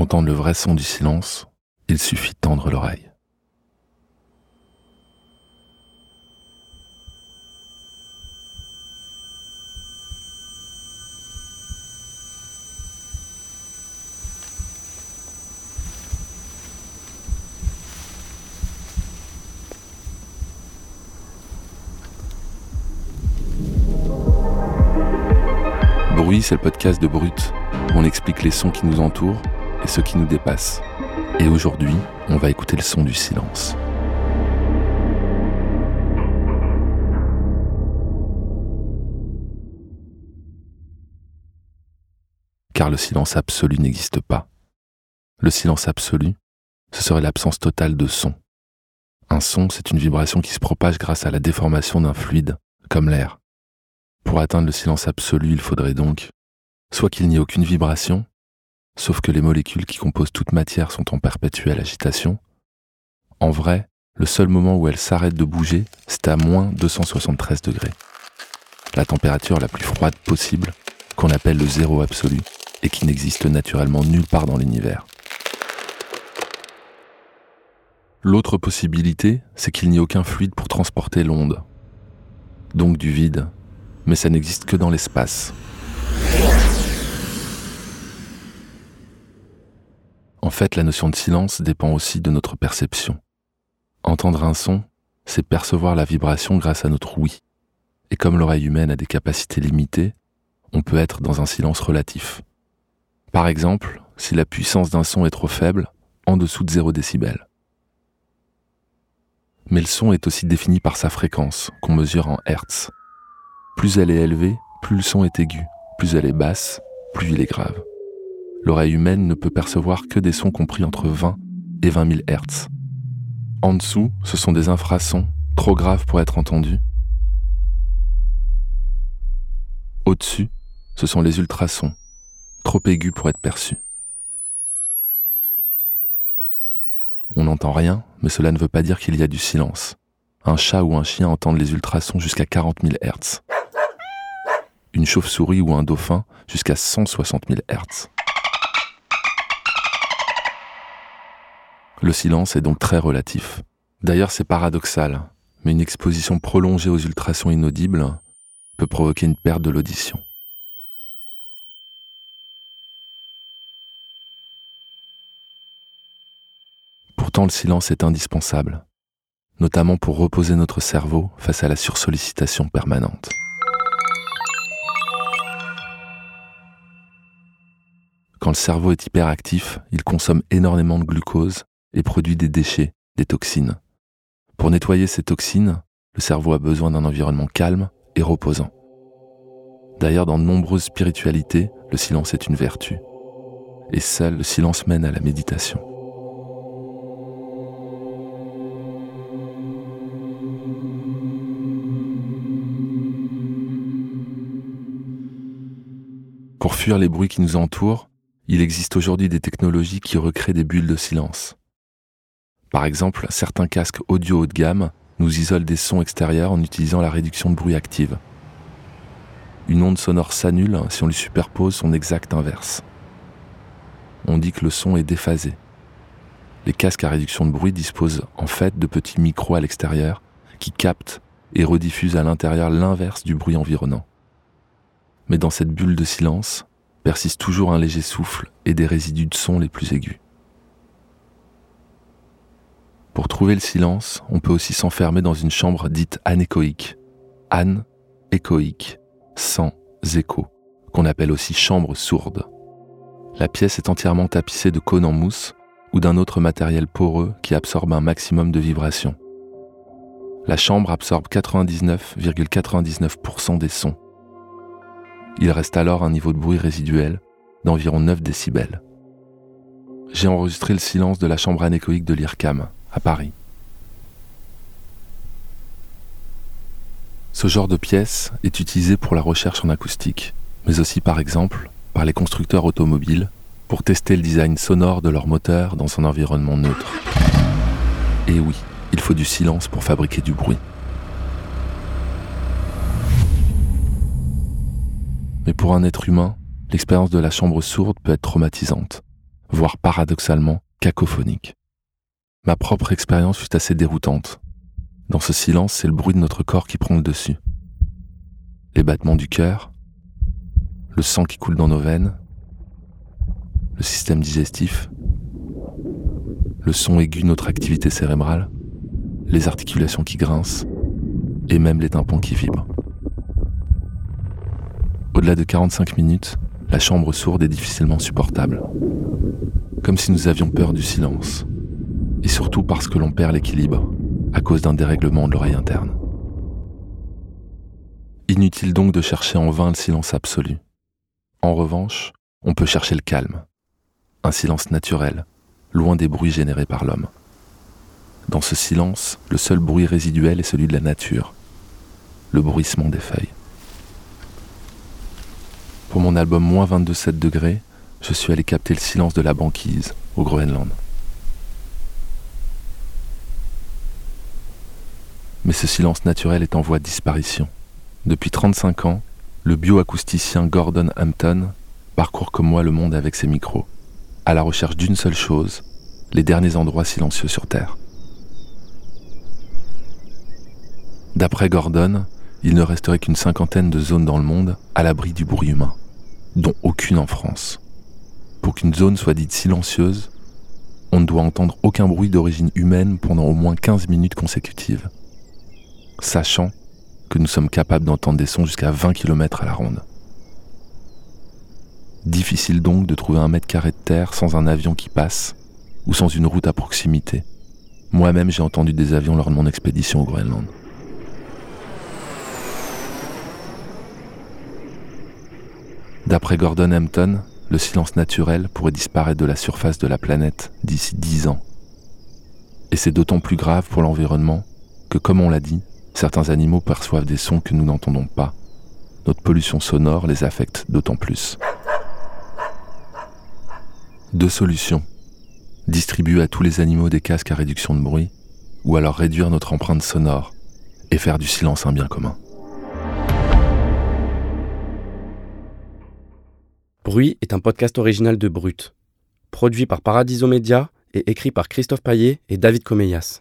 Pour entendre le vrai son du silence, il suffit tendre l'oreille. Bruit, c'est le podcast de Brut. On explique les sons qui nous entourent et ceux qui nous dépassent. Et aujourd'hui, on va écouter le son du silence. Car le silence absolu n'existe pas. Le silence absolu, ce serait l'absence totale de son. Un son, c'est une vibration qui se propage grâce à la déformation d'un fluide, comme l'air. Pour atteindre le silence absolu, il faudrait donc soit qu'il n'y ait aucune vibration, sauf que les molécules qui composent toute matière sont en perpétuelle agitation. En vrai, le seul moment où elles s'arrêtent de bouger, c'est à moins 273 degrés. La température la plus froide possible, qu'on appelle le zéro absolu, et qui n'existe naturellement nulle part dans l'univers. L'autre possibilité, c'est qu'il n'y ait aucun fluide pour transporter l'onde. Donc du vide, mais ça n'existe que dans l'espace. En fait, la notion de silence dépend aussi de notre perception. Entendre un son, c'est percevoir la vibration grâce à notre ouïe. Et comme l'oreille humaine a des capacités limitées, on peut être dans un silence relatif. Par exemple, si la puissance d'un son est trop faible, en dessous de 0 décibel. Mais le son est aussi défini par sa fréquence, qu'on mesure en Hertz. Plus elle est élevée, plus le son est aigu. Plus elle est basse, plus il est grave. L'oreille humaine ne peut percevoir que des sons compris entre 20 et 20 000 Hertz. En dessous, ce sont des infrasons, trop graves pour être entendus. Au-dessus, ce sont les ultrasons, trop aigus pour être perçus. On n'entend rien, mais cela ne veut pas dire qu'il y a du silence. Un chat ou un chien entendent les ultrasons jusqu'à 40 000 Hertz une chauve-souris ou un dauphin jusqu'à 160 000 Hz. Le silence est donc très relatif. D'ailleurs, c'est paradoxal, mais une exposition prolongée aux ultrasons inaudibles peut provoquer une perte de l'audition. Pourtant, le silence est indispensable, notamment pour reposer notre cerveau face à la sursollicitation permanente. Quand le cerveau est hyperactif, il consomme énormément de glucose et produit des déchets, des toxines. Pour nettoyer ces toxines, le cerveau a besoin d'un environnement calme et reposant. D'ailleurs, dans de nombreuses spiritualités, le silence est une vertu. Et seul le silence mène à la méditation. Pour fuir les bruits qui nous entourent, il existe aujourd'hui des technologies qui recréent des bulles de silence. Par exemple, certains casques audio haut de gamme nous isolent des sons extérieurs en utilisant la réduction de bruit active. Une onde sonore s'annule si on lui superpose son exact inverse. On dit que le son est déphasé. Les casques à réduction de bruit disposent en fait de petits micros à l'extérieur qui captent et rediffusent à l'intérieur l'inverse du bruit environnant. Mais dans cette bulle de silence, persiste toujours un léger souffle et des résidus de son les plus aigus. Pour trouver le silence, on peut aussi s'enfermer dans une chambre dite anéchoïque, ane échoïque, sans écho, qu'on appelle aussi chambre sourde. La pièce est entièrement tapissée de cônes en mousse ou d'un autre matériel poreux qui absorbe un maximum de vibrations. La chambre absorbe 99,99% des sons il reste alors un niveau de bruit résiduel d'environ 9 décibels. J'ai enregistré le silence de la chambre anéchoïque de l'IRCAM, à Paris. Ce genre de pièce est utilisé pour la recherche en acoustique, mais aussi par exemple par les constructeurs automobiles pour tester le design sonore de leur moteur dans un environnement neutre. Et oui, il faut du silence pour fabriquer du bruit. Mais pour un être humain, l'expérience de la chambre sourde peut être traumatisante, voire paradoxalement cacophonique. Ma propre expérience fut assez déroutante. Dans ce silence, c'est le bruit de notre corps qui prend le dessus. Les battements du cœur, le sang qui coule dans nos veines, le système digestif, le son aigu de notre activité cérébrale, les articulations qui grincent, et même les tympans qui vibrent. Au-delà de 45 minutes, la chambre sourde est difficilement supportable. Comme si nous avions peur du silence. Et surtout parce que l'on perd l'équilibre à cause d'un dérèglement de l'oreille interne. Inutile donc de chercher en vain le silence absolu. En revanche, on peut chercher le calme. Un silence naturel, loin des bruits générés par l'homme. Dans ce silence, le seul bruit résiduel est celui de la nature, le bruissement des feuilles. Pour mon album moins 22,7 degrés, je suis allé capter le silence de la banquise au Groenland. Mais ce silence naturel est en voie de disparition. Depuis 35 ans, le bioacousticien Gordon Hampton parcourt comme moi le monde avec ses micros, à la recherche d'une seule chose, les derniers endroits silencieux sur Terre. D'après Gordon, il ne resterait qu'une cinquantaine de zones dans le monde à l'abri du bruit humain, dont aucune en France. Pour qu'une zone soit dite silencieuse, on ne doit entendre aucun bruit d'origine humaine pendant au moins 15 minutes consécutives, sachant que nous sommes capables d'entendre des sons jusqu'à 20 km à la ronde. Difficile donc de trouver un mètre carré de terre sans un avion qui passe ou sans une route à proximité. Moi-même j'ai entendu des avions lors de mon expédition au Groenland. D'après Gordon Hampton, le silence naturel pourrait disparaître de la surface de la planète d'ici dix ans. Et c'est d'autant plus grave pour l'environnement que, comme on l'a dit, certains animaux perçoivent des sons que nous n'entendons pas. Notre pollution sonore les affecte d'autant plus. Deux solutions. Distribuer à tous les animaux des casques à réduction de bruit, ou alors réduire notre empreinte sonore et faire du silence un bien commun. Bruit est un podcast original de Brut, produit par Paradiso Media et écrit par Christophe Paillet et David Comeyas.